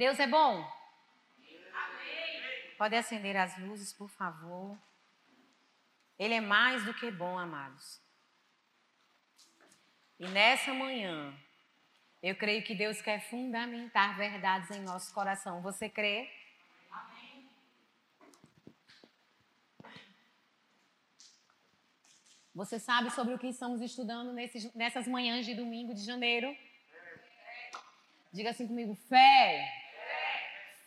Deus é bom? Pode acender as luzes, por favor. Ele é mais do que bom, amados. E nessa manhã, eu creio que Deus quer fundamentar verdades em nosso coração. Você crê? Amém. Você sabe sobre o que estamos estudando nesses, nessas manhãs de domingo de janeiro? Diga assim comigo: fé.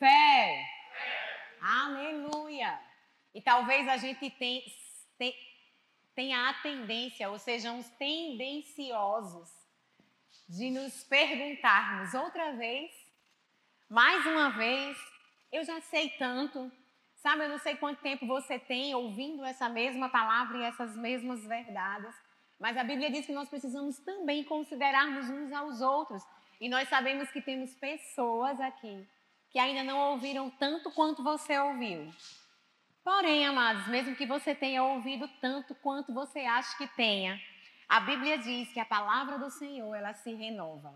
Fé. Aleluia. E talvez a gente tenha a tendência, ou sejamos tendenciosos de nos perguntarmos outra vez, mais uma vez, eu já sei tanto, sabe? Eu não sei quanto tempo você tem ouvindo essa mesma palavra e essas mesmas verdades, mas a Bíblia diz que nós precisamos também considerarmos uns aos outros. E nós sabemos que temos pessoas aqui que ainda não ouviram tanto quanto você ouviu. Porém, amados, mesmo que você tenha ouvido tanto quanto você acha que tenha, a Bíblia diz que a palavra do Senhor, ela se renova.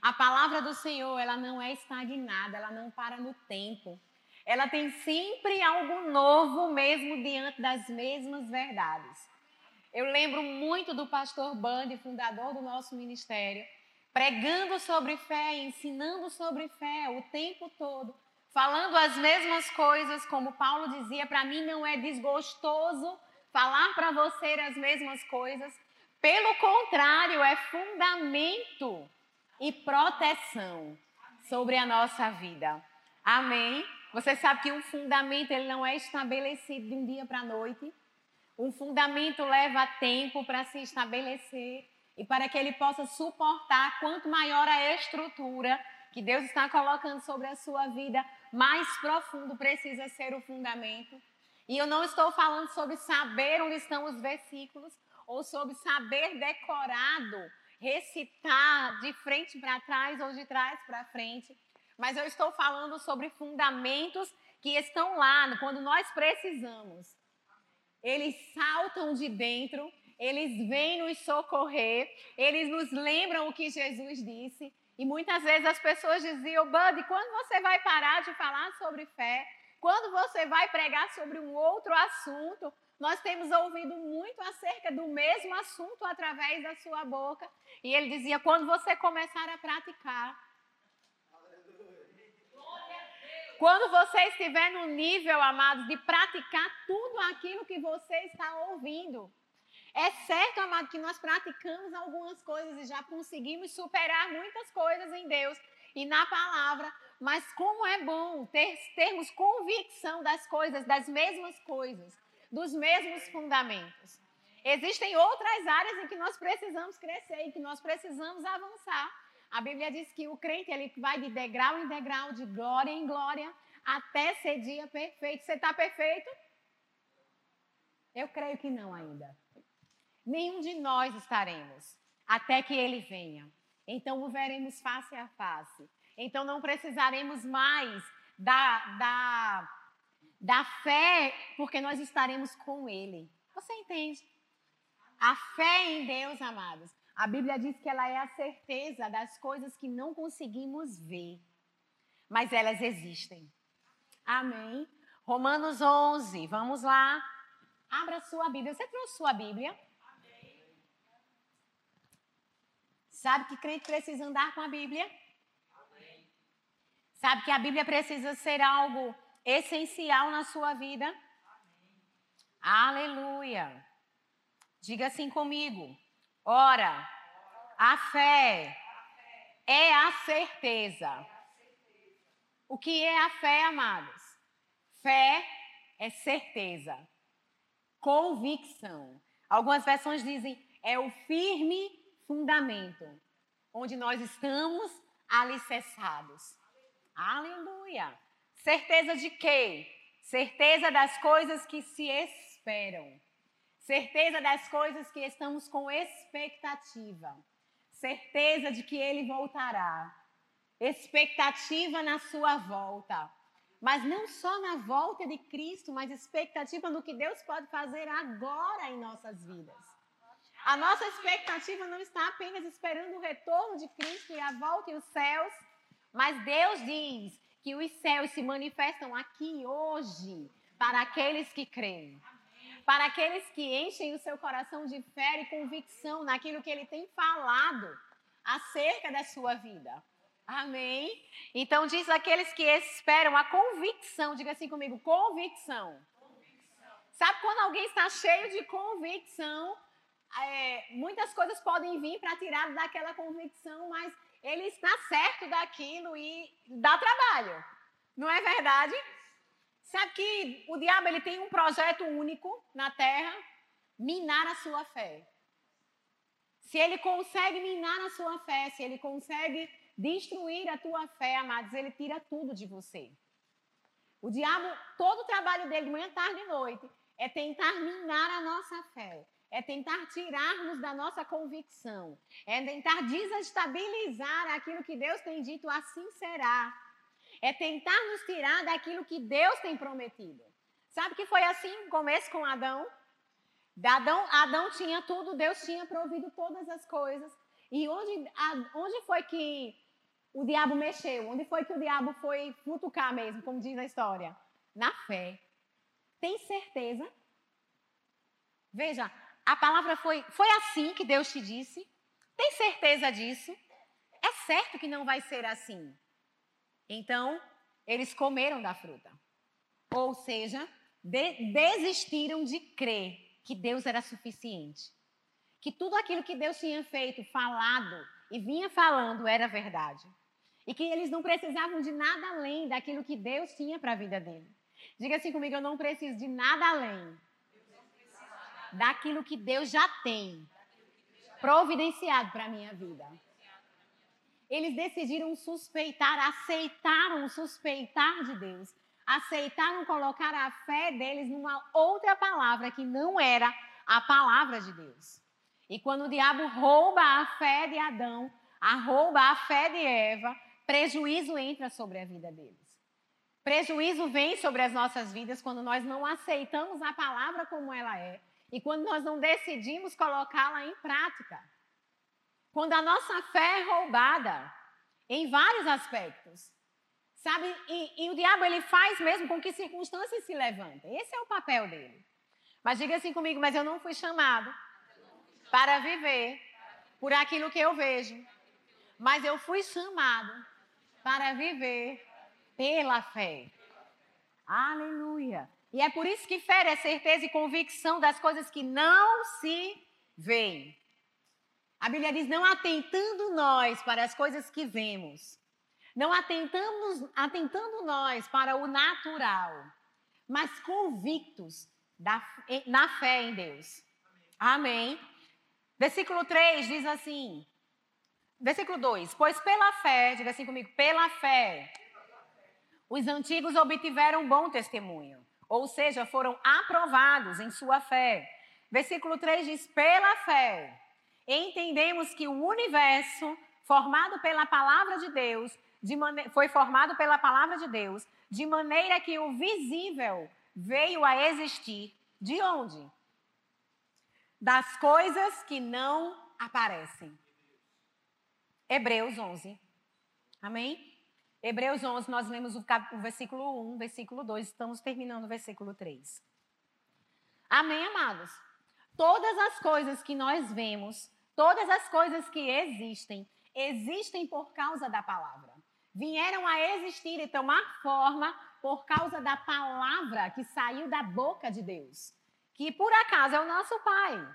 A palavra do Senhor, ela não é estagnada, ela não para no tempo. Ela tem sempre algo novo mesmo diante das mesmas verdades. Eu lembro muito do pastor Bandi, fundador do nosso ministério, pregando sobre fé, ensinando sobre fé o tempo todo, falando as mesmas coisas, como Paulo dizia, para mim não é desgostoso falar para você as mesmas coisas, pelo contrário, é fundamento e proteção sobre a nossa vida. Amém? Você sabe que um fundamento ele não é estabelecido de um dia para a noite. Um fundamento leva tempo para se estabelecer e para que ele possa suportar quanto maior a estrutura que Deus está colocando sobre a sua vida, mais profundo precisa ser o fundamento. E eu não estou falando sobre saber onde estão os versículos, ou sobre saber decorado, recitar de frente para trás ou de trás para frente, mas eu estou falando sobre fundamentos que estão lá quando nós precisamos. Eles saltam de dentro, eles vêm nos socorrer, eles nos lembram o que Jesus disse. E muitas vezes as pessoas diziam, Bud, quando você vai parar de falar sobre fé? Quando você vai pregar sobre um outro assunto? Nós temos ouvido muito acerca do mesmo assunto através da sua boca. E ele dizia: quando você começar a praticar, quando você estiver no nível, amados, de praticar tudo aquilo que você está ouvindo. É certo, amado, que nós praticamos algumas coisas e já conseguimos superar muitas coisas em Deus e na palavra, mas como é bom ter, termos convicção das coisas, das mesmas coisas dos mesmos fundamentos. Existem outras áreas em que nós precisamos crescer, em que nós precisamos avançar. A Bíblia diz que o crente ele vai de degrau em degrau, de glória em glória, até ser dia perfeito. Você está perfeito? Eu creio que não ainda. Nenhum de nós estaremos até que ele venha. Então o veremos face a face. Então não precisaremos mais da, da da fé, porque nós estaremos com Ele. Você entende? A fé em Deus, amados. A Bíblia diz que ela é a certeza das coisas que não conseguimos ver, mas elas existem. Amém? Romanos 11, vamos lá. Abra sua Bíblia. Você trouxe sua Bíblia? Amém. Sabe que crente precisa andar com a Bíblia? Amém. Sabe que a Bíblia precisa ser algo essencial na sua vida? Amém. Aleluia. Diga assim comigo. Ora, a fé é a certeza. O que é a fé, amados? Fé é certeza, convicção. Algumas versões dizem é o firme fundamento onde nós estamos alicerçados. Aleluia. Certeza de quê? Certeza das coisas que se esperam. Certeza das coisas que estamos com expectativa. Certeza de que ele voltará. Expectativa na sua volta. Mas não só na volta de Cristo, mas expectativa no que Deus pode fazer agora em nossas vidas. A nossa expectativa não está apenas esperando o retorno de Cristo e a volta e os céus Mas Deus diz que os céus se manifestam aqui hoje para aqueles que creem. Para aqueles que enchem o seu coração de fé e convicção naquilo que ele tem falado acerca da sua vida. Amém? Então diz aqueles que esperam a convicção, diga assim comigo, convicção. convicção. Sabe quando alguém está cheio de convicção, é, muitas coisas podem vir para tirar daquela convicção, mas ele está certo daquilo e dá trabalho. Não é verdade? Sabe que o diabo ele tem um projeto único na terra, minar a sua fé. Se ele consegue minar a sua fé, se ele consegue destruir a tua fé, amados, ele tira tudo de você. O diabo, todo o trabalho dele, de manhã, tarde e noite, é tentar minar a nossa fé, é tentar tirarmos da nossa convicção, é tentar desestabilizar aquilo que Deus tem dito, assim será. É tentar nos tirar daquilo que Deus tem prometido. Sabe que foi assim no começo com Adão? Adão, Adão tinha tudo, Deus tinha provido todas as coisas. E onde, onde foi que o diabo mexeu? Onde foi que o diabo foi futucar mesmo, como diz a história? Na fé. Tem certeza? Veja, a palavra foi, foi assim que Deus te disse? Tem certeza disso? É certo que não vai ser assim. Então, eles comeram da fruta. Ou seja, de, desistiram de crer que Deus era suficiente. Que tudo aquilo que Deus tinha feito, falado e vinha falando era verdade. E que eles não precisavam de nada além daquilo que Deus tinha para a vida dele. Diga assim comigo: eu não preciso de nada além daquilo que Deus já tem providenciado para a minha vida. Eles decidiram suspeitar, aceitaram suspeitar de Deus, aceitaram colocar a fé deles numa outra palavra que não era a palavra de Deus. E quando o diabo rouba a fé de Adão, rouba a fé de Eva, prejuízo entra sobre a vida deles. Prejuízo vem sobre as nossas vidas quando nós não aceitamos a palavra como ela é e quando nós não decidimos colocá-la em prática. Quando a nossa fé é roubada em vários aspectos. Sabe? E, e o diabo ele faz mesmo com que circunstâncias se levantem. Esse é o papel dele. Mas diga assim comigo, mas eu não fui chamado para viver por aquilo que eu vejo. Mas eu fui chamado para viver pela fé. Aleluia. E é por isso que fé é certeza e convicção das coisas que não se veem. A Bíblia diz: não atentando nós para as coisas que vemos, não atentamos, atentando nós para o natural, mas convictos da, na fé em Deus. Amém. Versículo 3 diz assim: Versículo 2: Pois pela fé, diga assim comigo, pela fé, os antigos obtiveram bom testemunho, ou seja, foram aprovados em sua fé. Versículo 3 diz: Pela fé, entendemos que o universo, formado pela palavra de Deus, de foi formado pela palavra de Deus, de maneira que o visível veio a existir. De onde? Das coisas que não aparecem. Hebreus 11. Amém? Hebreus 11, nós lemos o, o versículo 1, versículo 2, estamos terminando o versículo 3. Amém, amados? Todas as coisas que nós vemos, todas as coisas que existem, existem por causa da palavra. Vieram a existir e tomar forma por causa da palavra que saiu da boca de Deus, que por acaso é o nosso Pai.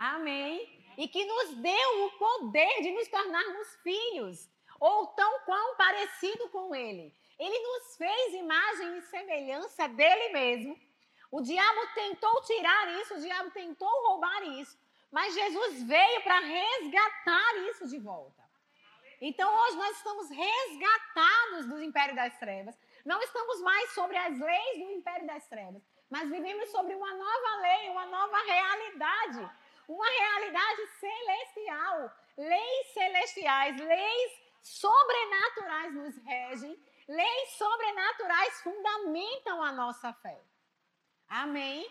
Amém? e que nos deu o poder de nos tornarmos filhos, ou tão quão parecido com Ele. Ele nos fez imagem e semelhança dele mesmo. O diabo tentou tirar isso, o diabo tentou roubar isso, mas Jesus veio para resgatar isso de volta. Então hoje nós estamos resgatados do império das trevas. Não estamos mais sobre as leis do império das trevas, mas vivemos sobre uma nova lei, uma nova realidade uma realidade celestial. Leis celestiais, leis sobrenaturais nos regem, leis sobrenaturais fundamentam a nossa fé. Amém?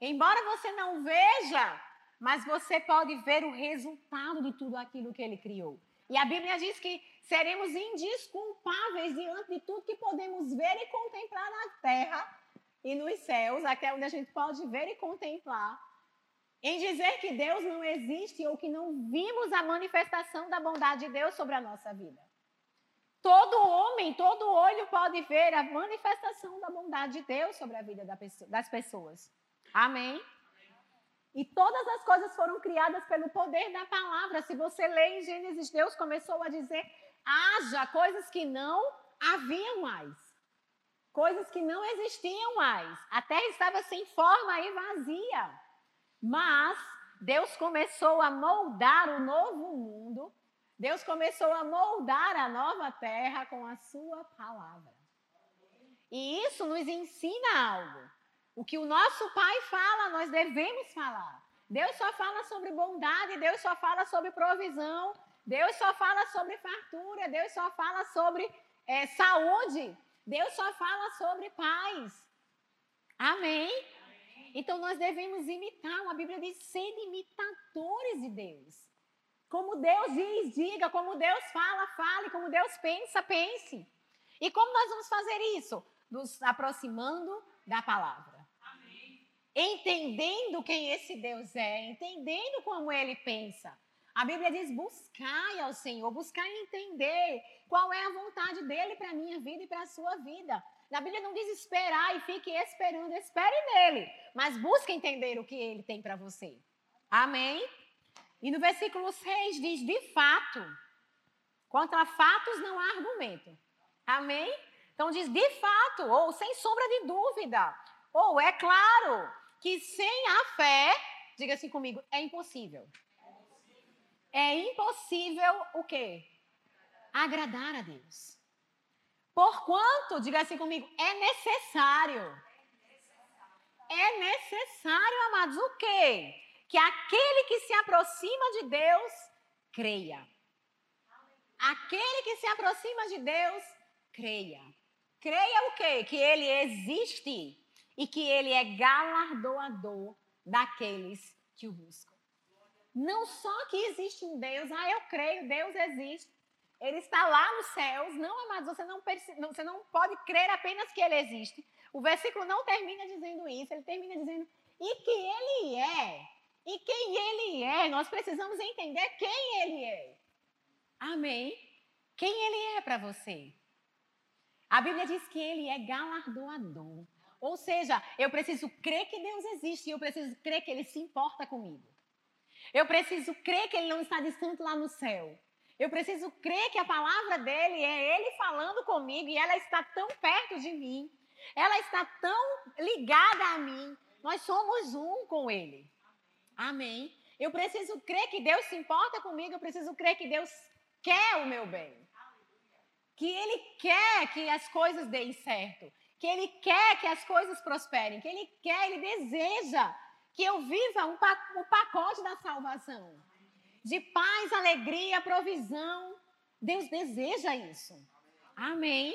Embora você não veja, mas você pode ver o resultado de tudo aquilo que ele criou. E a Bíblia diz que seremos indisculpáveis diante de tudo que podemos ver e contemplar na terra e nos céus, até onde a gente pode ver e contemplar, em dizer que Deus não existe ou que não vimos a manifestação da bondade de Deus sobre a nossa vida. Todo homem, todo olho pode ver a manifestação da bondade de Deus sobre a vida das pessoas. Amém? E todas as coisas foram criadas pelo poder da palavra. Se você lê em Gênesis, Deus começou a dizer: haja coisas que não haviam mais. Coisas que não existiam mais. A terra estava sem forma e vazia. Mas Deus começou a moldar o novo mundo. Deus começou a moldar a nova terra com a sua palavra. E isso nos ensina algo. O que o nosso pai fala, nós devemos falar. Deus só fala sobre bondade, Deus só fala sobre provisão, Deus só fala sobre fartura, Deus só fala sobre é, saúde, Deus só fala sobre paz. Amém? Então nós devemos imitar. A Bíblia diz ser imitadores de Deus. Como Deus diz, diga. Como Deus fala, fale. Como Deus pensa, pense. E como nós vamos fazer isso? Nos aproximando da palavra entendendo quem esse Deus é, entendendo como ele pensa. A Bíblia diz: buscai ao Senhor, buscai entender qual é a vontade dele para a minha vida e para a sua vida. Na Bíblia não diz esperar e fique esperando, espere nele, mas busque entender o que ele tem para você. Amém? E no versículo 6 diz: de fato, contra fatos não há argumento. Amém? Então diz de fato, ou sem sombra de dúvida, ou é claro, que sem a fé, diga assim comigo, é impossível. É impossível o quê? Agradar a Deus. Porquanto, diga assim comigo, é necessário. É necessário, amados, o quê? Que aquele que se aproxima de Deus creia. Aquele que se aproxima de Deus creia. Creia o quê? Que ele existe e que ele é galardoador daqueles que o buscam. Não só que existe um Deus, ah, eu creio, Deus existe. Ele está lá nos céus. Não, amados, você não, você não pode crer apenas que ele existe. O versículo não termina dizendo isso, ele termina dizendo e que ele é. E quem ele é, nós precisamos entender quem ele é. Amém? Quem ele é para você? A Bíblia diz que ele é galardoador. Ou seja, eu preciso crer que Deus existe e eu preciso crer que Ele se importa comigo. Eu preciso crer que Ele não está distante lá no céu. Eu preciso crer que a palavra dele é Ele falando comigo e ela está tão perto de mim. Ela está tão ligada a mim. Nós somos um com Ele. Amém. Eu preciso crer que Deus se importa comigo. Eu preciso crer que Deus quer o meu bem. Que Ele quer que as coisas deem certo que Ele quer que as coisas prosperem, que Ele quer, Ele deseja que eu viva um, o pacote da salvação. De paz, alegria, provisão. Deus deseja isso. Amém.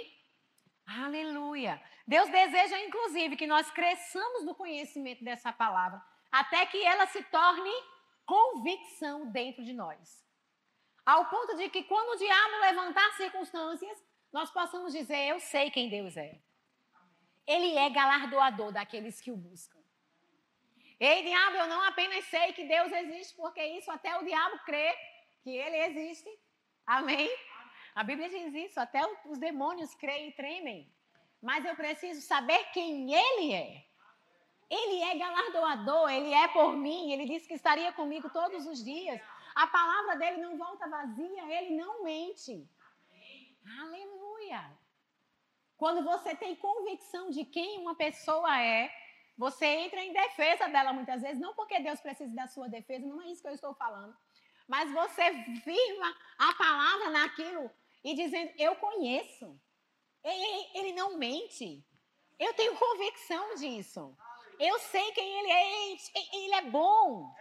Aleluia. Deus deseja, inclusive, que nós cresçamos no conhecimento dessa palavra, até que ela se torne convicção dentro de nós. Ao ponto de que, quando o diabo levantar circunstâncias, nós possamos dizer: Eu sei quem Deus é. Ele é galardoador daqueles que o buscam. Ei, diabo, eu não apenas sei que Deus existe, porque isso até o diabo crê que ele existe. Amém? A Bíblia diz isso, até os demônios creem e tremem. Mas eu preciso saber quem ele é. Ele é galardoador, ele é por mim, ele disse que estaria comigo todos os dias. A palavra dele não volta vazia, ele não mente. Aleluia. Quando você tem convicção de quem uma pessoa é, você entra em defesa dela muitas vezes, não porque Deus precisa da sua defesa, não é isso que eu estou falando. Mas você firma a palavra naquilo e dizendo: Eu conheço. Ele, ele não mente. Eu tenho convicção disso. Eu sei quem ele é. Ele é bom.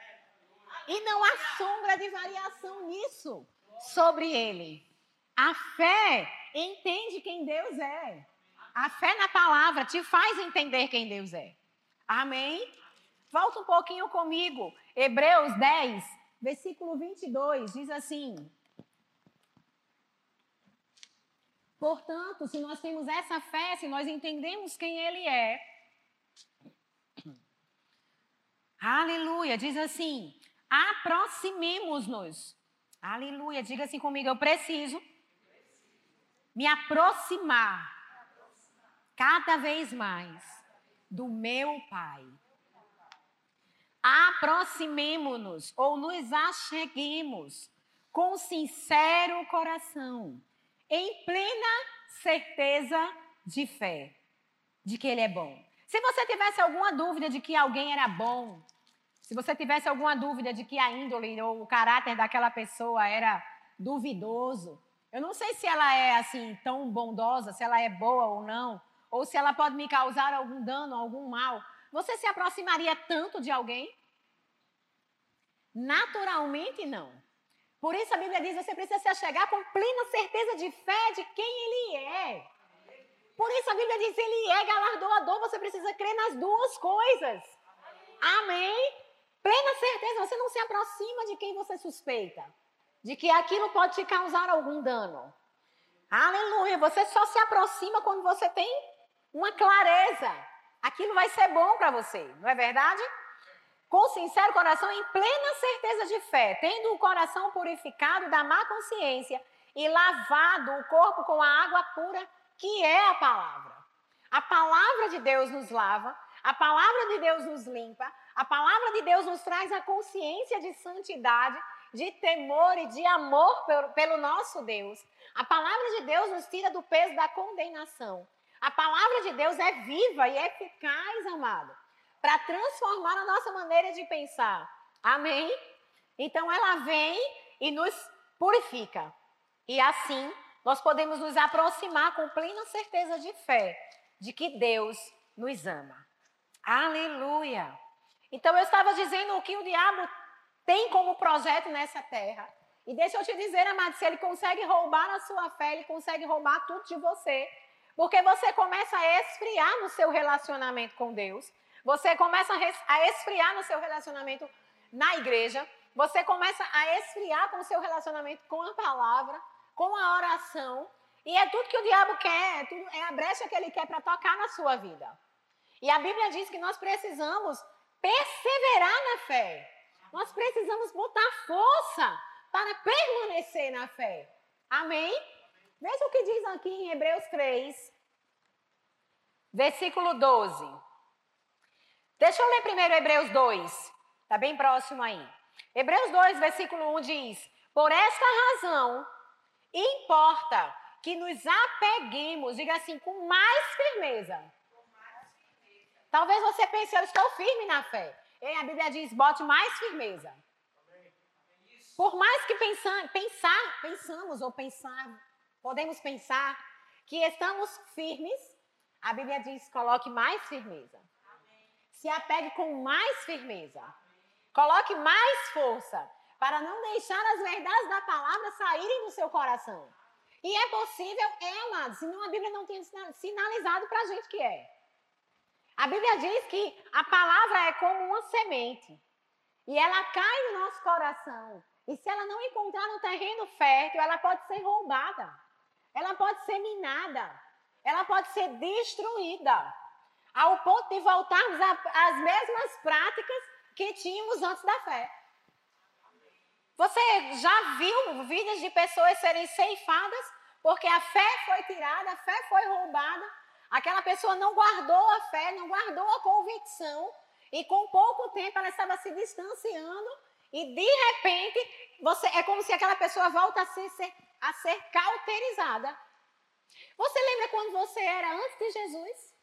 E não há sombra de variação nisso sobre ele. A fé entende quem Deus é. A fé na palavra te faz entender quem Deus é. Amém? Volta um pouquinho comigo. Hebreus 10, versículo 22, diz assim: Portanto, se nós temos essa fé, se nós entendemos quem Ele é, aleluia, diz assim: aproximemos-nos. Aleluia, diga assim comigo: eu preciso me aproximar cada vez mais do meu Pai. Aproximemo-nos ou nos acheguemos com sincero coração em plena certeza de fé de que Ele é bom. Se você tivesse alguma dúvida de que alguém era bom, se você tivesse alguma dúvida de que a índole ou o caráter daquela pessoa era duvidoso, eu não sei se ela é assim tão bondosa, se ela é boa ou não, ou se ela pode me causar algum dano, algum mal. Você se aproximaria tanto de alguém? Naturalmente não. Por isso a Bíblia diz: você precisa se achegar com plena certeza de fé de quem Ele é. Por isso a Bíblia diz: Ele é galardoador. Você precisa crer nas duas coisas. Amém? Plena certeza. Você não se aproxima de quem você suspeita, de que aquilo pode te causar algum dano. Aleluia. Você só se aproxima quando você tem uma clareza. Aquilo vai ser bom para você, não é verdade? com sincero coração, em plena certeza de fé, tendo o coração purificado da má consciência e lavado o corpo com a água pura, que é a palavra. A palavra de Deus nos lava, a palavra de Deus nos limpa, a palavra de Deus nos traz a consciência de santidade, de temor e de amor pelo, nosso Deus. A palavra de Deus nos tira do peso da condenação. A palavra de Deus é viva e eficaz, amado para transformar a nossa maneira de pensar. Amém? Então ela vem e nos purifica. E assim nós podemos nos aproximar com plena certeza de fé de que Deus nos ama. Aleluia! Então eu estava dizendo o que o diabo tem como projeto nessa terra. E deixa eu te dizer, amado, se ele consegue roubar a sua fé, ele consegue roubar tudo de você. Porque você começa a esfriar no seu relacionamento com Deus. Você começa a esfriar no seu relacionamento na igreja. Você começa a esfriar com o seu relacionamento com a palavra, com a oração. E é tudo que o diabo quer, é, tudo, é a brecha que ele quer para tocar na sua vida. E a Bíblia diz que nós precisamos perseverar na fé. Nós precisamos botar força para permanecer na fé. Amém? Veja o que diz aqui em Hebreus 3, versículo 12. Deixa eu ler primeiro Hebreus 2. Está bem próximo aí. Hebreus 2, versículo 1 diz: Por esta razão, importa que nos apeguemos, diga assim, com mais firmeza. Talvez você pense, eu estou firme na fé. E a Bíblia diz, bote mais firmeza. Por mais que pensar, pensar, pensamos ou pensar, podemos pensar que estamos firmes, a Bíblia diz, coloque mais firmeza. Se apegue com mais firmeza. Coloque mais força para não deixar as verdades da palavra saírem do seu coração. E é possível, é, amado, senão a Bíblia não tem sinalizado para a gente que é. A Bíblia diz que a palavra é como uma semente. E ela cai no nosso coração. E se ela não encontrar no terreno fértil, ela pode ser roubada. Ela pode ser minada. Ela pode ser destruída ao ponto de voltarmos às mesmas práticas que tínhamos antes da fé. Você já viu vidas de pessoas serem ceifadas porque a fé foi tirada, a fé foi roubada, aquela pessoa não guardou a fé, não guardou a convicção e com pouco tempo ela estava se distanciando e de repente você é como se aquela pessoa volta a ser, a ser cauterizada. Você lembra quando você era antes de Jesus?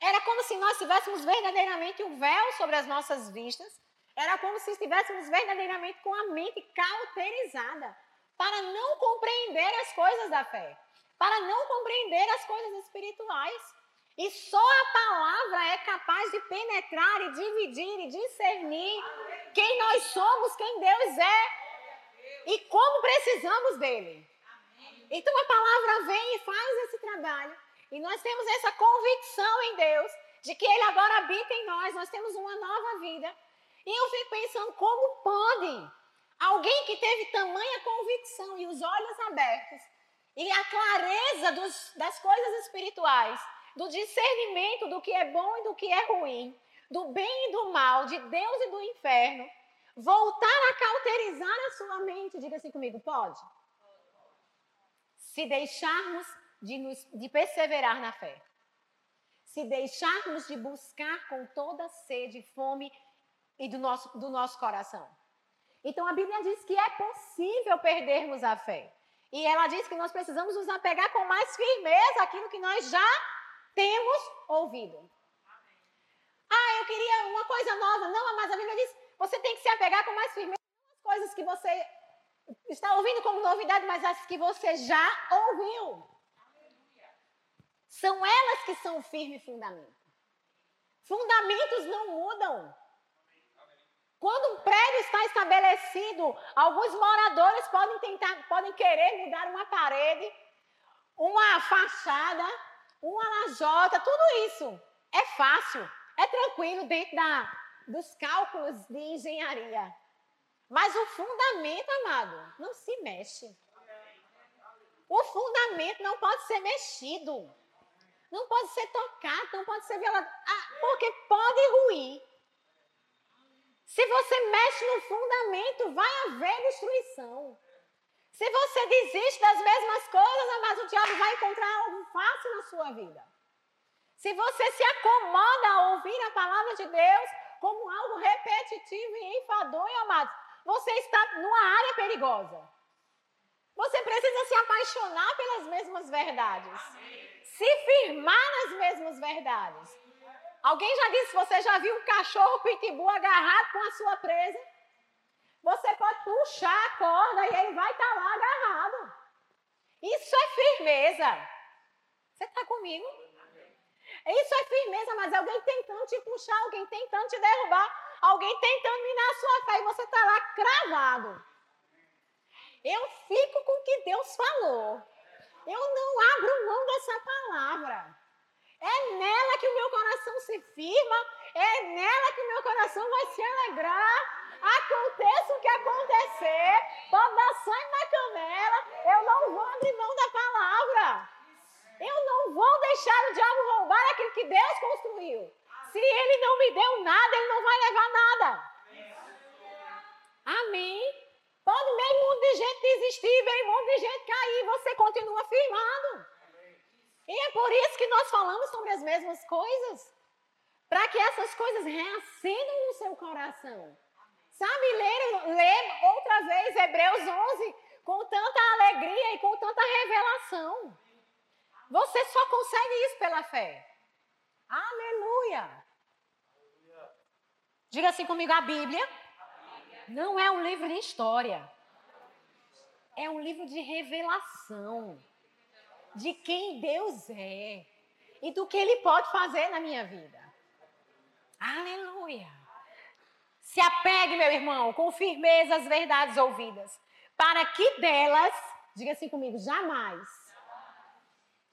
Era como se nós tivéssemos verdadeiramente um véu sobre as nossas vistas. Era como se estivéssemos verdadeiramente com a mente cauterizada para não compreender as coisas da fé, para não compreender as coisas espirituais. E só a palavra é capaz de penetrar e dividir e discernir quem nós somos, quem Deus é e como precisamos dele. Então a palavra vem e faz esse trabalho e nós temos essa convicção em Deus de que Ele agora habita em nós, nós temos uma nova vida. E eu fico pensando como pode alguém que teve tamanha convicção e os olhos abertos e a clareza dos, das coisas espirituais, do discernimento do que é bom e do que é ruim, do bem e do mal, de Deus e do inferno, voltar a cauterizar a sua mente, diga assim comigo, pode? Se deixarmos de, nos, de perseverar na fé, se deixarmos de buscar com toda sede, fome e do nosso, do nosso coração. Então a Bíblia diz que é possível perdermos a fé. E ela diz que nós precisamos nos apegar com mais firmeza aquilo que nós já temos ouvido. Ah, eu queria uma coisa nova. Não, mas a Bíblia diz você tem que se apegar com mais firmeza às coisas que você está ouvindo como novidade, mas as que você já ouviu. São elas que são firme fundamento. Fundamentos não mudam. Quando um prédio está estabelecido, alguns moradores podem tentar, podem querer mudar uma parede, uma fachada, uma lajota, tudo isso é fácil, é tranquilo dentro da, dos cálculos de engenharia. Mas o fundamento, amado, não se mexe. O fundamento não pode ser mexido. Não pode ser tocado, não pode ser violado. Ah, porque pode ruir. Se você mexe no fundamento, vai haver destruição. Se você desiste das mesmas coisas, amado, o diabo vai encontrar algo fácil na sua vida. Se você se acomoda a ouvir a palavra de Deus, como algo repetitivo e enfadonho, amados, você está numa área perigosa. Você precisa se apaixonar pelas mesmas verdades. Se firmar nas mesmas verdades. Alguém já disse, você já viu um cachorro pitbull agarrado com a sua presa? Você pode puxar a corda e ele vai estar tá lá agarrado. Isso é firmeza. Você está comigo? Isso é firmeza, mas alguém tentando te puxar, alguém tentando te derrubar, alguém tentando minar a sua fé e você está lá cravado. Eu fico com o que Deus falou. Eu não abro mão dessa palavra. É nela que o meu coração se firma, é nela que o meu coração vai se alegrar. Aconteça o que acontecer, pode dar sangue na canela, eu não vou abrir mão da palavra. Eu não vou deixar o diabo roubar aquilo que Deus construiu. Se ele não me deu nada, ele não vai levar nada. Amém. Pode meio mundo de gente desistir, meio mundo de gente cair, você continua firmado. E é por isso que nós falamos sobre as mesmas coisas. Para que essas coisas reacendam no seu coração. Sabe, ler, ler outra vez Hebreus 11 com tanta alegria e com tanta revelação. Você só consegue isso pela fé. Aleluia. Diga assim comigo: a Bíblia não é um livro de história. É um livro de revelação de quem Deus é e do que Ele pode fazer na minha vida. Aleluia. Se apegue, meu irmão, com firmeza às verdades ouvidas, para que delas, diga assim comigo, jamais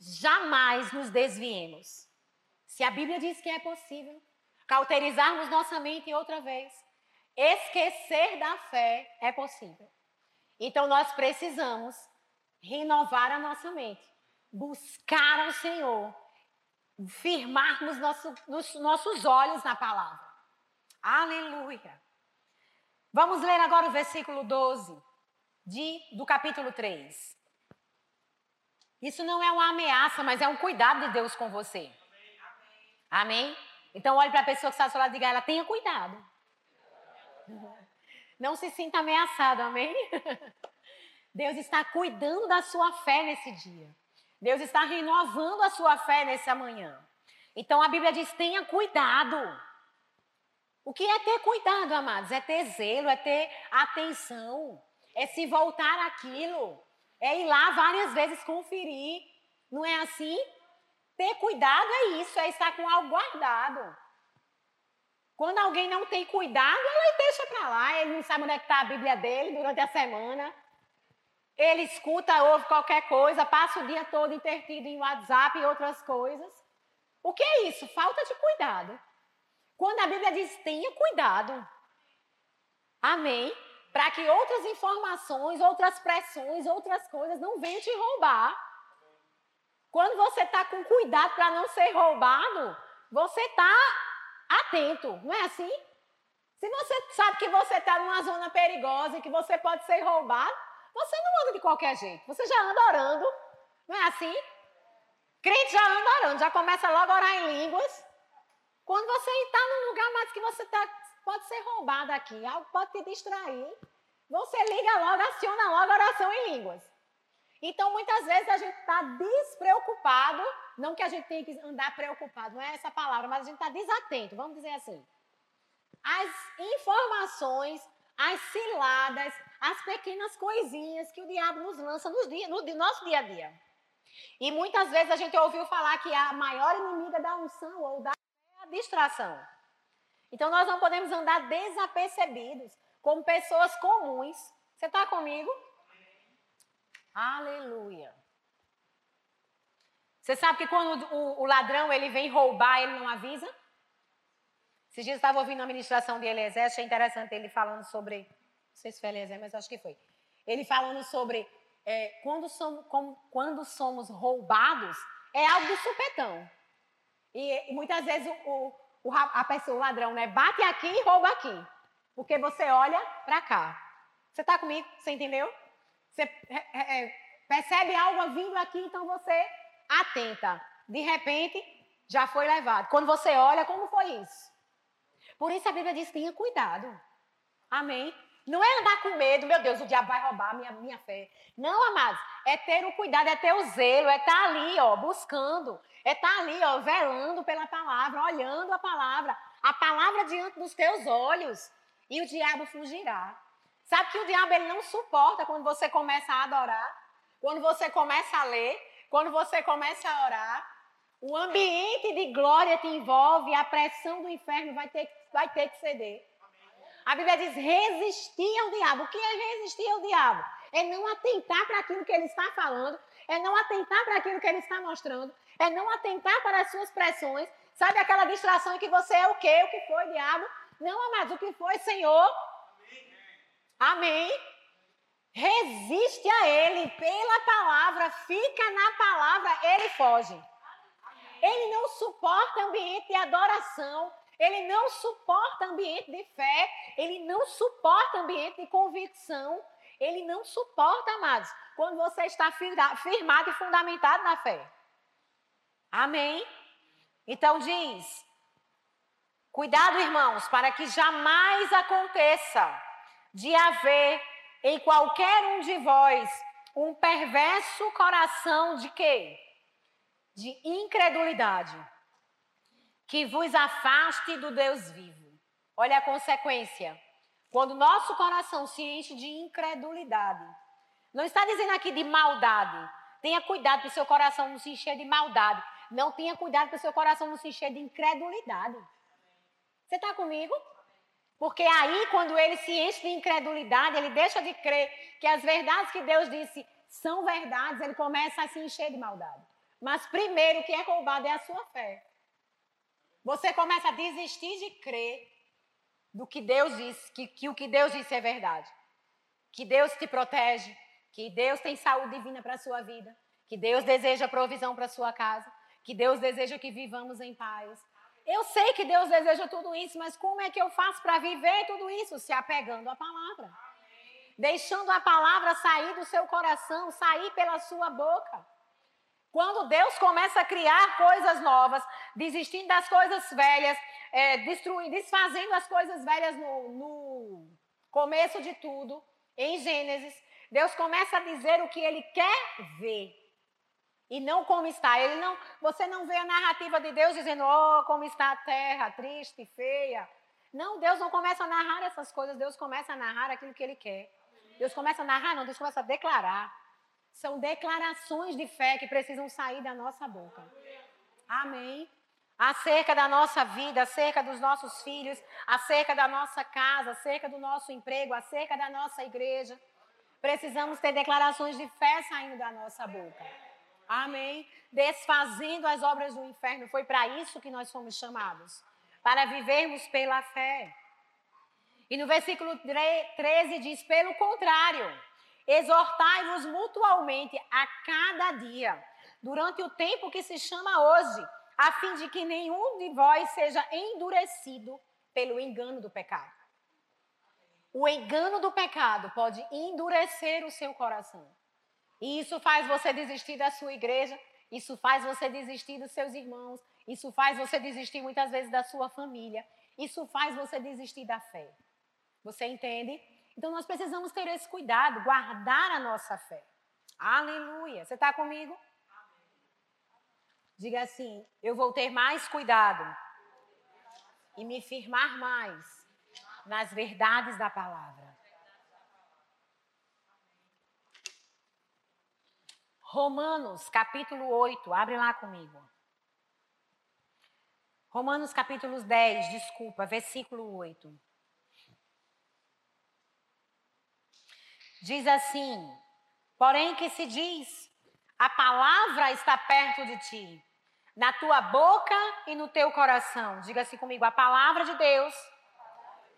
jamais nos desviemos. Se a Bíblia diz que é possível cauterizarmos nossa mente outra vez, esquecer da fé é possível. Então nós precisamos renovar a nossa mente, buscar ao Senhor, firmarmos nosso, nos nossos olhos na palavra. Aleluia. Vamos ler agora o versículo 12 de, do capítulo 3. Isso não é uma ameaça, mas é um cuidado de Deus com você. Amém? Então olhe para a pessoa que está ao seu lado e diga ela, tenha cuidado. Não se sinta ameaçado, amém? Deus está cuidando da sua fé nesse dia. Deus está renovando a sua fé nessa manhã. Então a Bíblia diz: tenha cuidado. O que é ter cuidado, amados? É ter zelo, é ter atenção, é se voltar àquilo. É ir lá várias vezes conferir. Não é assim? Ter cuidado é isso, é estar com algo guardado. Quando alguém não tem cuidado, ela deixa para lá. Ele não sabe onde é está a Bíblia dele durante a semana. Ele escuta, ouve qualquer coisa, passa o dia todo intertido em WhatsApp e outras coisas. O que é isso? Falta de cuidado. Quando a Bíblia diz tenha cuidado. Amém? para que outras informações, outras pressões, outras coisas não venham te roubar. Quando você está com cuidado para não ser roubado, você está atento, não é assim? Se você sabe que você está numa zona perigosa e que você pode ser roubado, você não anda de qualquer jeito. Você já anda orando, não é assim? Crente já anda orando, já começa logo a orar em línguas. Quando você está num lugar mais que você tá, pode ser roubado aqui, algo pode te distrair, você liga logo, aciona logo a oração em línguas. Então, muitas vezes a gente está despreocupado, não que a gente tenha que andar preocupado, não é essa palavra, mas a gente está desatento, vamos dizer assim. As informações, as ciladas, as pequenas coisinhas que o diabo nos lança nos dia, no nosso dia a dia. E muitas vezes a gente ouviu falar que a maior inimiga da unção ou da é a distração. Então nós não podemos andar desapercebidos, como pessoas comuns. Você está comigo? Aleluia. Você sabe que quando o, o, ladrão ele vem roubar, ele não avisa? Esses dias eu estava ouvindo a ministração de Eliezer, achei interessante ele falando sobre, não sei se foi Eliezer, mas acho que foi. Ele falando sobre é, quando, somos, como, quando somos roubados, é algo de supetão. E, e muitas vezes o, o, a pessoa, o ladrão, né, bate aqui e rouba aqui. Porque você olha para cá. Você está comigo? Você entendeu? Você é, é, é, percebe algo vindo aqui, então você atenta. De repente, já foi levado. Quando você olha, como foi isso? Por isso a Bíblia diz: tenha cuidado. Amém? Não é andar com medo, meu Deus, o diabo vai roubar a minha, minha fé. Não, amados, é ter o cuidado, é ter o zelo, é estar tá ali, ó, buscando, é estar tá ali, ó, velando pela palavra, olhando a palavra, a palavra diante dos teus olhos, e o diabo fugirá. Sabe que o diabo ele não suporta quando você começa a adorar, quando você começa a ler, quando você começa a orar. O ambiente de glória te envolve, a pressão do inferno vai ter, vai ter que ceder. A Bíblia diz resistir ao diabo. O que é resistir ao diabo? É não atentar para aquilo que ele está falando, é não atentar para aquilo que ele está mostrando, é não atentar para as suas pressões. Sabe aquela distração que você é o quê? O que foi, diabo? Não, amados, o que foi, Senhor? Amém. Resiste a ele pela palavra, fica na palavra, ele foge. Ele não suporta ambiente de adoração, ele não suporta ambiente de fé, ele não suporta ambiente de convicção, ele não suporta, amados, quando você está firmado e fundamentado na fé. Amém? Então diz: cuidado, irmãos, para que jamais aconteça de haver em qualquer um de vós um perverso coração de quê? De incredulidade, que vos afaste do Deus vivo. Olha a consequência. Quando nosso coração se enche de incredulidade, não está dizendo aqui de maldade. Tenha cuidado para o seu coração não se encher de maldade. Não tenha cuidado para o seu coração não se encher de incredulidade. Você está comigo? Porque aí, quando ele se enche de incredulidade, ele deixa de crer que as verdades que Deus disse são verdades, ele começa a se encher de maldade. Mas primeiro, o que é roubado é a sua fé. Você começa a desistir de crer do que Deus disse, que, que o que Deus disse é verdade. Que Deus te protege, que Deus tem saúde divina para a sua vida, que Deus deseja provisão para a sua casa, que Deus deseja que vivamos em paz, eu sei que Deus deseja tudo isso, mas como é que eu faço para viver tudo isso? Se apegando à palavra. Deixando a palavra sair do seu coração, sair pela sua boca. Quando Deus começa a criar coisas novas, desistindo das coisas velhas, é, destruindo, desfazendo as coisas velhas no, no começo de tudo, em Gênesis, Deus começa a dizer o que ele quer ver. E não como está. Ele não, você não vê a narrativa de Deus dizendo, oh, como está a terra, triste, feia. Não, Deus não começa a narrar essas coisas, Deus começa a narrar aquilo que Ele quer. Deus começa a narrar, não, Deus começa a declarar. São declarações de fé que precisam sair da nossa boca. Amém. Acerca da nossa vida, acerca dos nossos filhos, acerca da nossa casa, acerca do nosso emprego, acerca da nossa igreja. Precisamos ter declarações de fé saindo da nossa boca. Amém. Desfazendo as obras do inferno. Foi para isso que nós fomos chamados para vivermos pela fé. E no versículo 13 diz: pelo contrário, exortai-vos mutualmente a cada dia, durante o tempo que se chama hoje, a fim de que nenhum de vós seja endurecido pelo engano do pecado. O engano do pecado pode endurecer o seu coração. E isso faz você desistir da sua igreja, isso faz você desistir dos seus irmãos, isso faz você desistir muitas vezes da sua família, isso faz você desistir da fé. Você entende? Então nós precisamos ter esse cuidado, guardar a nossa fé. Aleluia. Você está comigo? Diga assim: eu vou ter mais cuidado e me firmar mais nas verdades da palavra. Romanos, capítulo 8, abre lá comigo. Romanos, capítulo 10, desculpa, versículo 8. Diz assim: Porém, que se diz, a palavra está perto de ti, na tua boca e no teu coração. Diga assim comigo: a palavra de Deus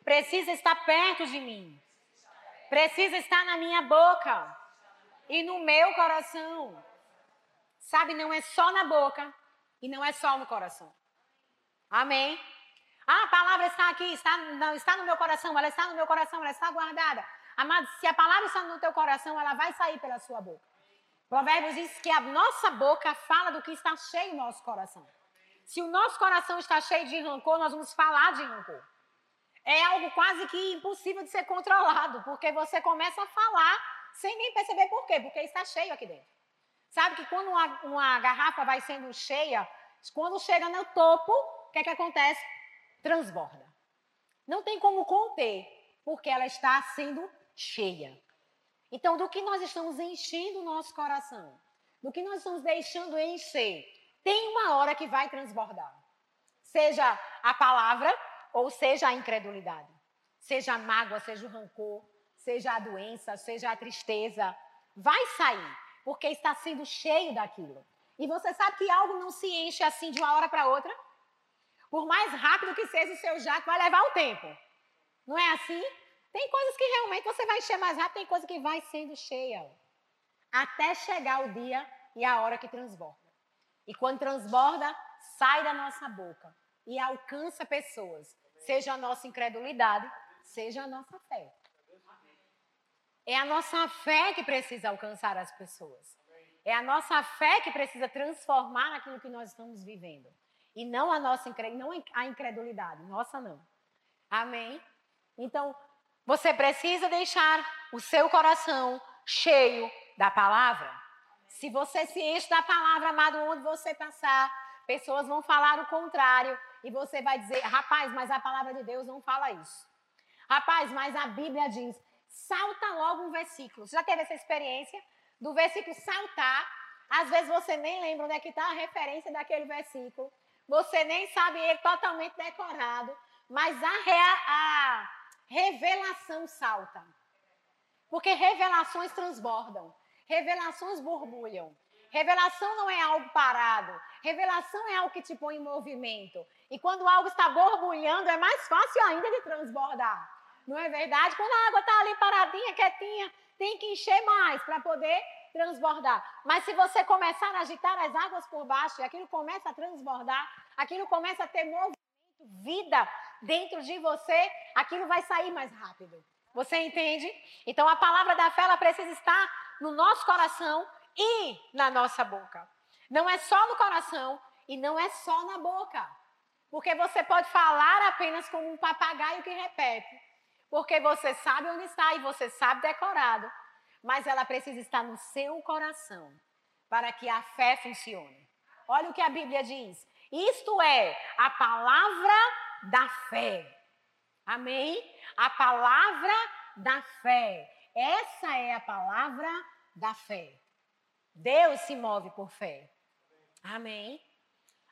precisa estar perto de mim, precisa estar na minha boca e no meu coração. Sabe, não é só na boca e não é só no coração. Amém? Ah, a palavra está aqui, está, não, está no meu coração, ela está no meu coração, ela está guardada. Amado, se a palavra está no teu coração, ela vai sair pela sua boca. Provérbios diz que a nossa boca fala do que está cheio no nosso coração. Se o nosso coração está cheio de rancor, nós vamos falar de rancor é algo quase que impossível de ser controlado, porque você começa a falar sem nem perceber por quê, porque está cheio aqui dentro. Sabe que quando uma, uma garrafa vai sendo cheia, quando chega no topo, o que é que acontece? Transborda. Não tem como conter, porque ela está sendo cheia. Então, do que nós estamos enchendo o nosso coração, do que nós estamos deixando encher, tem uma hora que vai transbordar. Seja a palavra, ou seja a incredulidade, seja a mágoa, seja o rancor, seja a doença, seja a tristeza, vai sair, porque está sendo cheio daquilo. E você sabe que algo não se enche assim de uma hora para outra? Por mais rápido que seja o seu jato, vai levar um tempo. Não é assim? Tem coisas que realmente você vai encher mais rápido, tem coisa que vai sendo cheia. Até chegar o dia e a hora que transborda. E quando transborda, sai da nossa boca e alcança pessoas seja a nossa incredulidade, seja a nossa fé. É a nossa fé que precisa alcançar as pessoas. É a nossa fé que precisa transformar aquilo que nós estamos vivendo. E não a nossa não a incredulidade. Nossa, não. Amém? Então, você precisa deixar o seu coração cheio da palavra. Se você se enche da palavra, amado, onde você passar, pessoas vão falar o contrário e você vai dizer, rapaz, mas a palavra de Deus não fala isso. Rapaz, mas a Bíblia diz, salta logo um versículo. Você já teve essa experiência do versículo saltar? Às vezes você nem lembra onde é que está a referência daquele versículo. Você nem sabe ele totalmente decorado. Mas a, rea, a revelação salta. Porque revelações transbordam. Revelações borbulham. Revelação não é algo parado. Revelação é algo que te põe em movimento. E quando algo está borbulhando, é mais fácil ainda de transbordar. Não é verdade? Quando a água está ali paradinha, quietinha, tem que encher mais para poder transbordar. Mas se você começar a agitar as águas por baixo e aquilo começa a transbordar, aquilo começa a ter movimento, vida dentro de você, aquilo vai sair mais rápido. Você entende? Então a palavra da fé ela precisa estar no nosso coração e na nossa boca. Não é só no coração e não é só na boca. Porque você pode falar apenas como um papagaio que repete. Porque você sabe onde está e você sabe decorado. Mas ela precisa estar no seu coração para que a fé funcione. Olha o que a Bíblia diz. Isto é a palavra da fé. Amém? A palavra da fé. Essa é a palavra da fé. Deus se move por fé. Amém?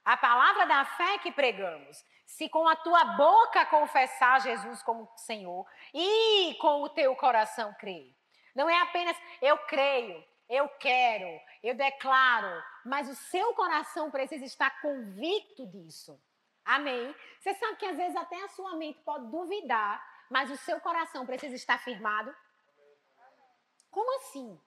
A palavra da fé que pregamos. Se com a tua boca confessar Jesus como Senhor e com o teu coração crer. Não é apenas eu creio, eu quero, eu declaro, mas o seu coração precisa estar convicto disso. Amém? Você sabe que às vezes até a sua mente pode duvidar, mas o seu coração precisa estar firmado? Como assim?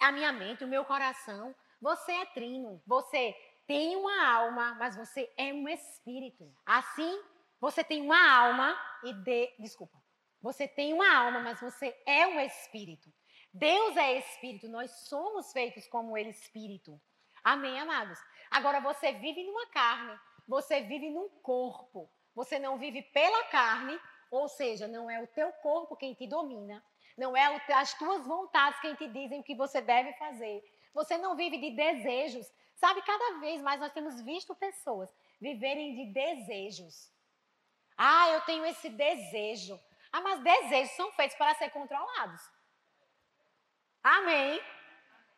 A minha mente, o meu coração. Você é trino, você tem uma alma, mas você é um espírito. Assim, você tem uma alma e de, desculpa. Você tem uma alma, mas você é um espírito. Deus é espírito, nós somos feitos como ele espírito. Amém, amados. Agora você vive numa carne, você vive num corpo. Você não vive pela carne, ou seja, não é o teu corpo quem te domina, não é as tuas vontades quem te dizem o que você deve fazer. Você não vive de desejos. Sabe, cada vez mais nós temos visto pessoas viverem de desejos. Ah, eu tenho esse desejo. Ah, mas desejos são feitos para ser controlados. Amém?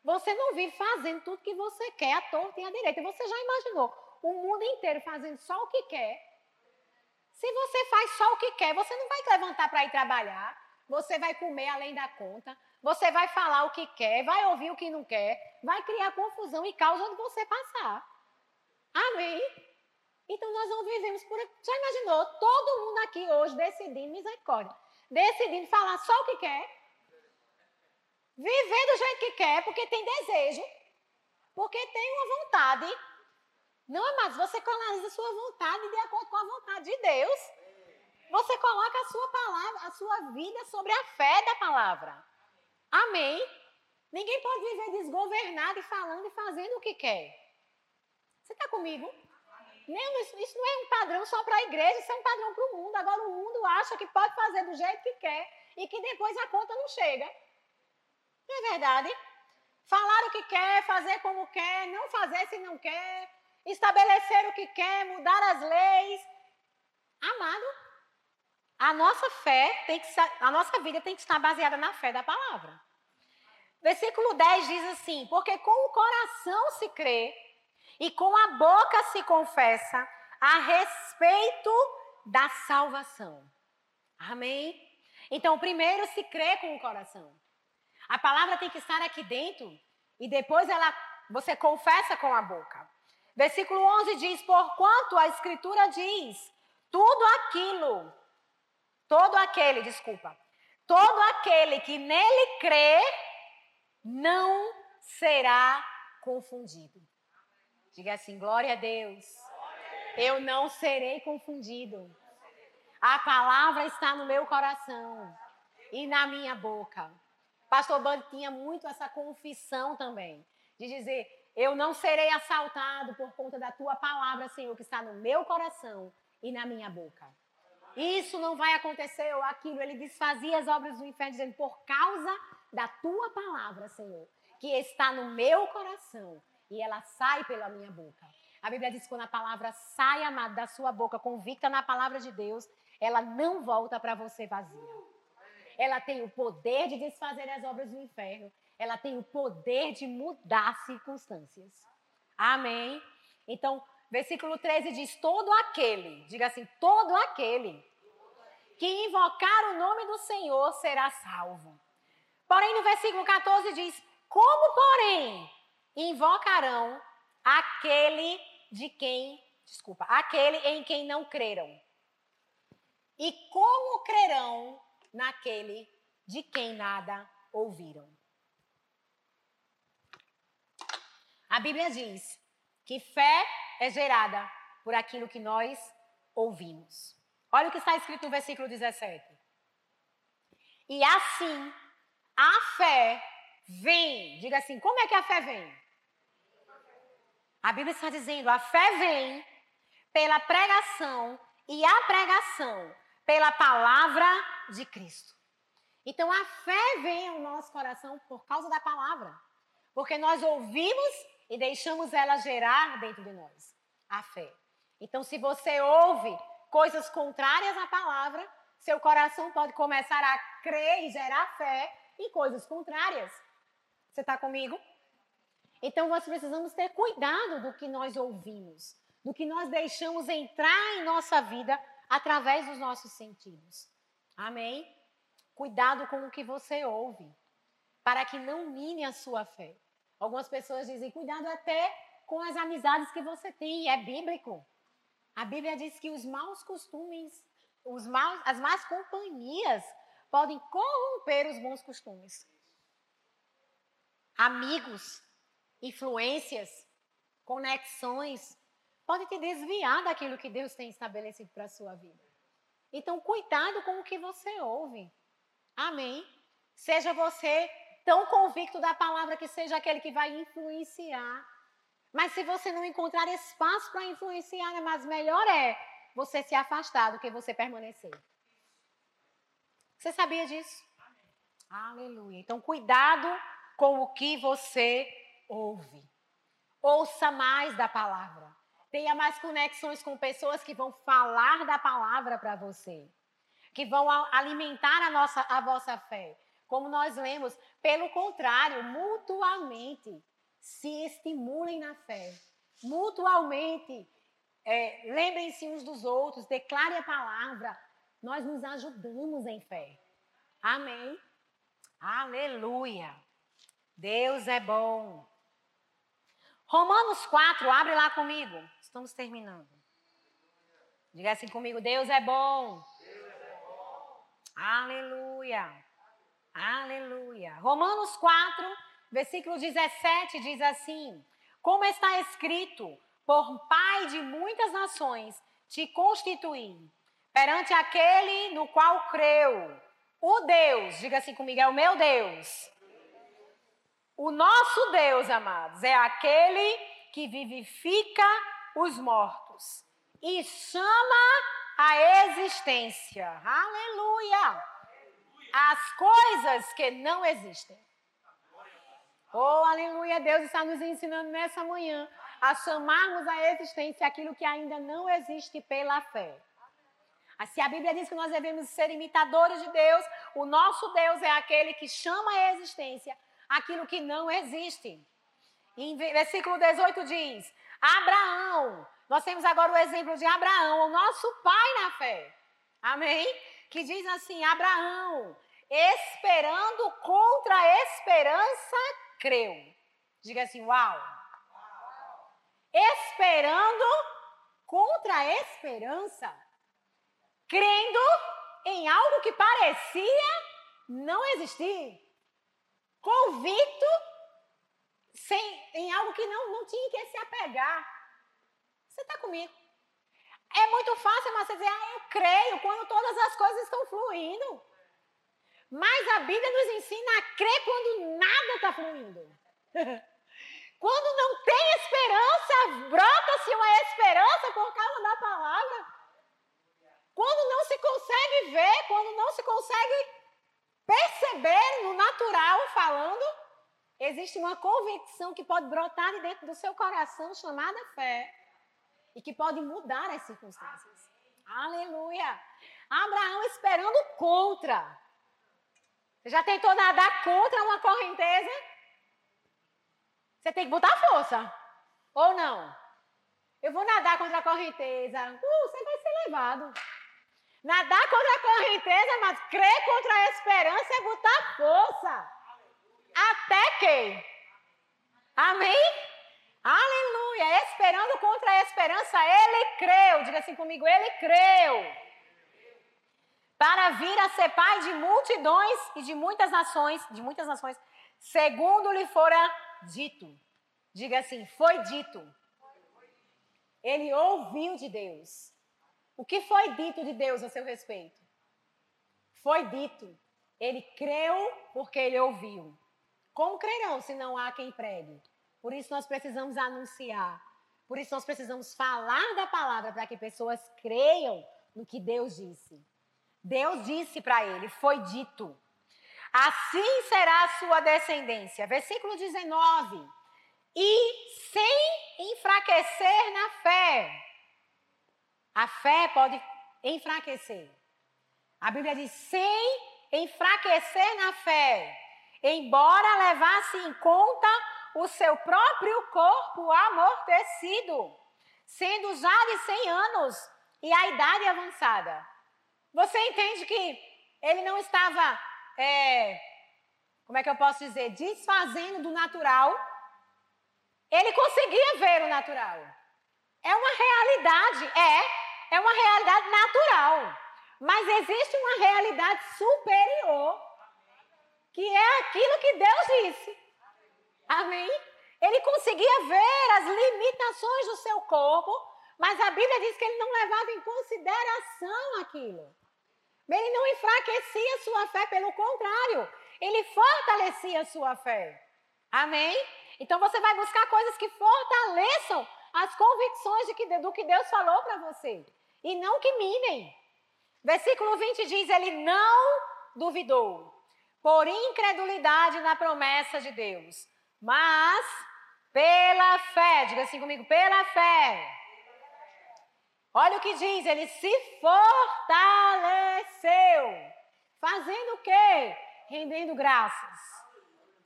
Você não vive fazendo tudo que você quer, à torta e à direita. Você já imaginou o mundo inteiro fazendo só o que quer? Se você faz só o que quer, você não vai levantar para ir trabalhar, você vai comer além da conta, você vai falar o que quer, vai ouvir o que não quer, vai criar confusão e causa onde você passar. Amém? Então nós não vivemos por. Já imaginou? Todo mundo aqui hoje decidindo, misericórdia, decidindo falar só o que quer, viver do jeito que quer, porque tem desejo, porque tem uma vontade não, amados, você canaliza a sua vontade de acordo com a vontade de Deus. Você coloca a sua palavra, a sua vida sobre a fé da palavra. Amém? Ninguém pode viver desgovernado e falando e fazendo o que quer. Você está comigo? Não, isso, isso, não é um padrão só para a igreja, isso é um padrão para o mundo. Agora o mundo acha que pode fazer do jeito que quer e que depois a conta não chega. Não é verdade? Falar o que quer, fazer como quer, não fazer se não quer, estabelecer o que quer, mudar as leis. Amado, a nossa fé tem que a nossa vida tem que estar baseada na fé da palavra. Versículo 10 diz assim: Porque com o coração se crê e com a boca se confessa a respeito da salvação. Amém? Então, primeiro se crê com o coração. A palavra tem que estar aqui dentro e depois ela você confessa com a boca. Versículo 11 diz: Porquanto a Escritura diz, tudo aquilo, todo aquele, desculpa, todo aquele que nele crê, não será confundido. Diga assim: glória a Deus. Eu não serei confundido. A palavra está no meu coração e na minha boca. Pastor Band tinha muito essa confissão também, de dizer: eu não serei assaltado por conta da tua palavra, Senhor, que está no meu coração e na minha boca. Isso não vai acontecer ou aquilo. Ele desfazia as obras do inferno, dizendo: por causa da tua palavra, Senhor, que está no meu coração e ela sai pela minha boca. A Bíblia diz que quando a palavra sai, da sua boca, convicta na palavra de Deus, ela não volta para você vazia. Ela tem o poder de desfazer as obras do inferno ela tem o poder de mudar circunstâncias. Amém? Então, versículo 13 diz: Todo aquele, diga assim, todo aquele que invocar o nome do Senhor será salvo. Porém, no versículo 14 diz: Como, porém, invocarão aquele de quem, desculpa, aquele em quem não creram? E como crerão naquele de quem nada ouviram? A Bíblia diz que fé é gerada por aquilo que nós ouvimos. Olha o que está escrito no versículo 17. E assim, a fé vem. Diga assim: como é que a fé vem? A Bíblia está dizendo: a fé vem pela pregação e a pregação pela palavra de Cristo. Então a fé vem ao nosso coração por causa da palavra. Porque nós ouvimos e deixamos ela gerar dentro de nós a fé. Então, se você ouve coisas contrárias à palavra, seu coração pode começar a crer e gerar fé em coisas contrárias. Você está comigo? Então, nós precisamos ter cuidado do que nós ouvimos, do que nós deixamos entrar em nossa vida através dos nossos sentidos. Amém? Cuidado com o que você ouve, para que não mine a sua fé. Algumas pessoas dizem, cuidado até com as amizades que você tem, é bíblico. A Bíblia diz que os maus costumes os maus, as más companhias podem corromper os bons costumes. Amigos, influências, conexões podem te desviar daquilo que Deus tem estabelecido para a sua vida. Então, cuidado com o que você ouve. Amém? Seja você tão convicto da palavra que seja aquele que vai influenciar. Mas se você não encontrar espaço para influenciar, né, mas melhor é você se afastar do que você permanecer. Você sabia disso? Aleluia. Então, cuidado com o que você ouve. Ouça mais da palavra. Tenha mais conexões com pessoas que vão falar da palavra para você, que vão alimentar a, nossa, a vossa fé. Como nós lemos, pelo contrário, mutuamente se estimulem na fé. Mutualmente, é, lembrem-se uns dos outros, declare a palavra. Nós nos ajudamos em fé. Amém? Aleluia. Deus é bom. Romanos 4, abre lá comigo. Estamos terminando. Diga assim comigo: Deus é bom. Deus é bom. Aleluia. Aleluia. Romanos 4, versículo 17 diz assim: Como está escrito, por Pai de muitas nações te constituí, perante aquele no qual creu. O Deus, diga assim comigo, é o meu Deus o nosso Deus, amados, é aquele que vivifica os mortos e chama a existência. Aleluia! As coisas que não existem. Oh, aleluia! Deus está nos ensinando nessa manhã a chamarmos a existência aquilo que ainda não existe pela fé. Se a Bíblia diz que nós devemos ser imitadores de Deus, o nosso Deus é aquele que chama a existência aquilo que não existe. Em versículo 18 diz: Abraão, nós temos agora o exemplo de Abraão, o nosso pai na fé. Amém? Que diz assim: Abraão, esperando contra a esperança, creu. Diga assim: Uau! Esperando contra a esperança, crendo em algo que parecia não existir convicto sem, em algo que não, não tinha que se apegar. Você está comigo? É muito fácil você dizer, ah, eu creio quando todas as coisas estão fluindo. Mas a Bíblia nos ensina a crer quando nada está fluindo. quando não tem esperança, brota-se uma esperança por causa da palavra. Quando não se consegue ver, quando não se consegue perceber no natural falando, existe uma convicção que pode brotar de dentro do seu coração chamada fé e que pode mudar as circunstâncias. Aleluia! Abraão esperando contra. Já tentou nadar contra uma correnteza? Você tem que botar força. Ou não? Eu vou nadar contra a correnteza. Uh, você vai ser levado. Nadar contra a correnteza, mas crer contra a esperança é botar força. Até que. Amém? Aleluia. Esperando contra a esperança, ele creu. Diga assim comigo, ele creu. Vir a ser pai de multidões e de muitas nações, de muitas nações, segundo lhe fora dito. Diga assim, foi dito. Ele ouviu de Deus. O que foi dito de Deus a seu respeito? Foi dito. Ele creu porque ele ouviu. Como crerão se não há quem pregue? Por isso nós precisamos anunciar. Por isso nós precisamos falar da palavra para que pessoas creiam no que Deus disse. Deus disse para ele, foi dito. Assim será a sua descendência. Versículo 19. E sem enfraquecer na fé a fé pode enfraquecer. A Bíblia diz: sem enfraquecer na fé, embora levasse em conta o seu próprio corpo amortecido, sendo já de 100 anos e a idade avançada. Você entende que ele não estava, é, como é que eu posso dizer, desfazendo do natural? Ele conseguia ver o natural. É uma realidade, é, é uma realidade natural. Mas existe uma realidade superior, que é aquilo que Deus disse. Amém? Ele conseguia ver as limitações do seu corpo, mas a Bíblia diz que ele não levava em consideração aquilo. Ele não enfraquecia sua fé, pelo contrário, ele fortalecia sua fé. Amém? Então você vai buscar coisas que fortaleçam as convicções de que, do que Deus falou para você. E não que minem. Versículo 20 diz: Ele não duvidou por incredulidade na promessa de Deus, mas pela fé. Diga assim comigo: pela fé. Olha o que diz: Ele se fortaleceu. Fazendo o quê? Rendendo graças.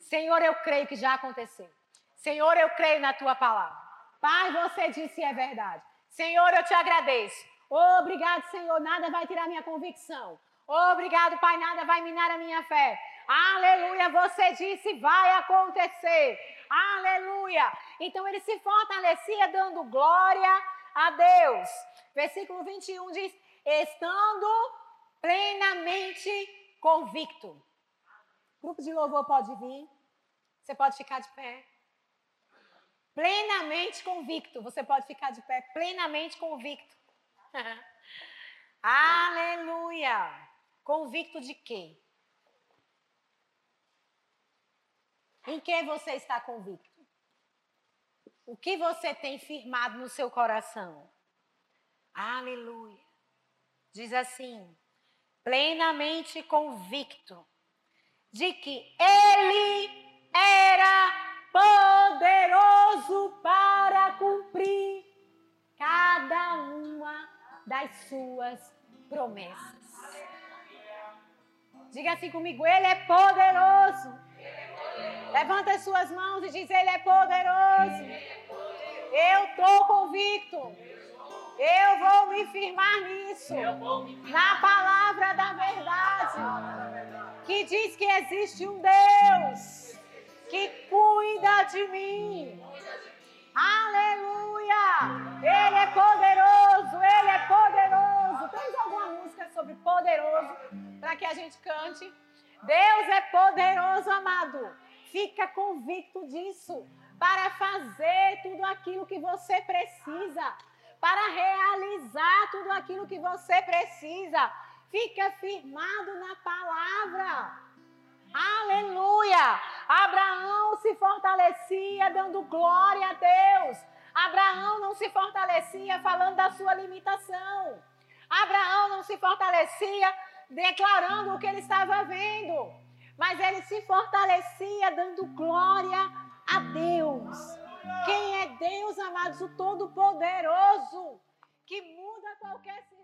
Senhor, eu creio que já aconteceu. Senhor, eu creio na tua palavra. Pai, você disse e é verdade. Senhor, eu te agradeço. Obrigado, Senhor. Nada vai tirar minha convicção. Obrigado, Pai. Nada vai minar a minha fé. Aleluia. Você disse, vai acontecer. Aleluia. Então ele se fortalecia dando glória a Deus. Versículo 21 diz: estando plenamente convicto. Grupo de louvor pode vir. Você pode ficar de pé plenamente convicto. Você pode ficar de pé, plenamente convicto. Aleluia! Convicto de quê? Em que você está convicto? O que você tem firmado no seu coração? Aleluia! Diz assim: plenamente convicto de que Ele era poderoso para cumprir cada uma das suas promessas. Diga assim comigo, Ele é poderoso. Levanta as suas mãos e diz: Ele é poderoso. Eu estou convicto. Eu vou me firmar nisso. Na palavra da verdade. Que diz que existe um Deus que cuida de mim. Aleluia! Ele é poderoso, ele é poderoso. Temos alguma música sobre poderoso para que a gente cante? Deus é poderoso, amado. Fica convicto disso para fazer tudo aquilo que você precisa, para realizar tudo aquilo que você precisa. Fica firmado na palavra. Aleluia! Abraão se fortalecia dando glória a Deus. Abraão não se fortalecia falando da sua limitação. Abraão não se fortalecia declarando o que ele estava vendo. Mas ele se fortalecia dando glória a Deus. Quem é Deus, amados, o Todo-Poderoso, que muda qualquer circunstância.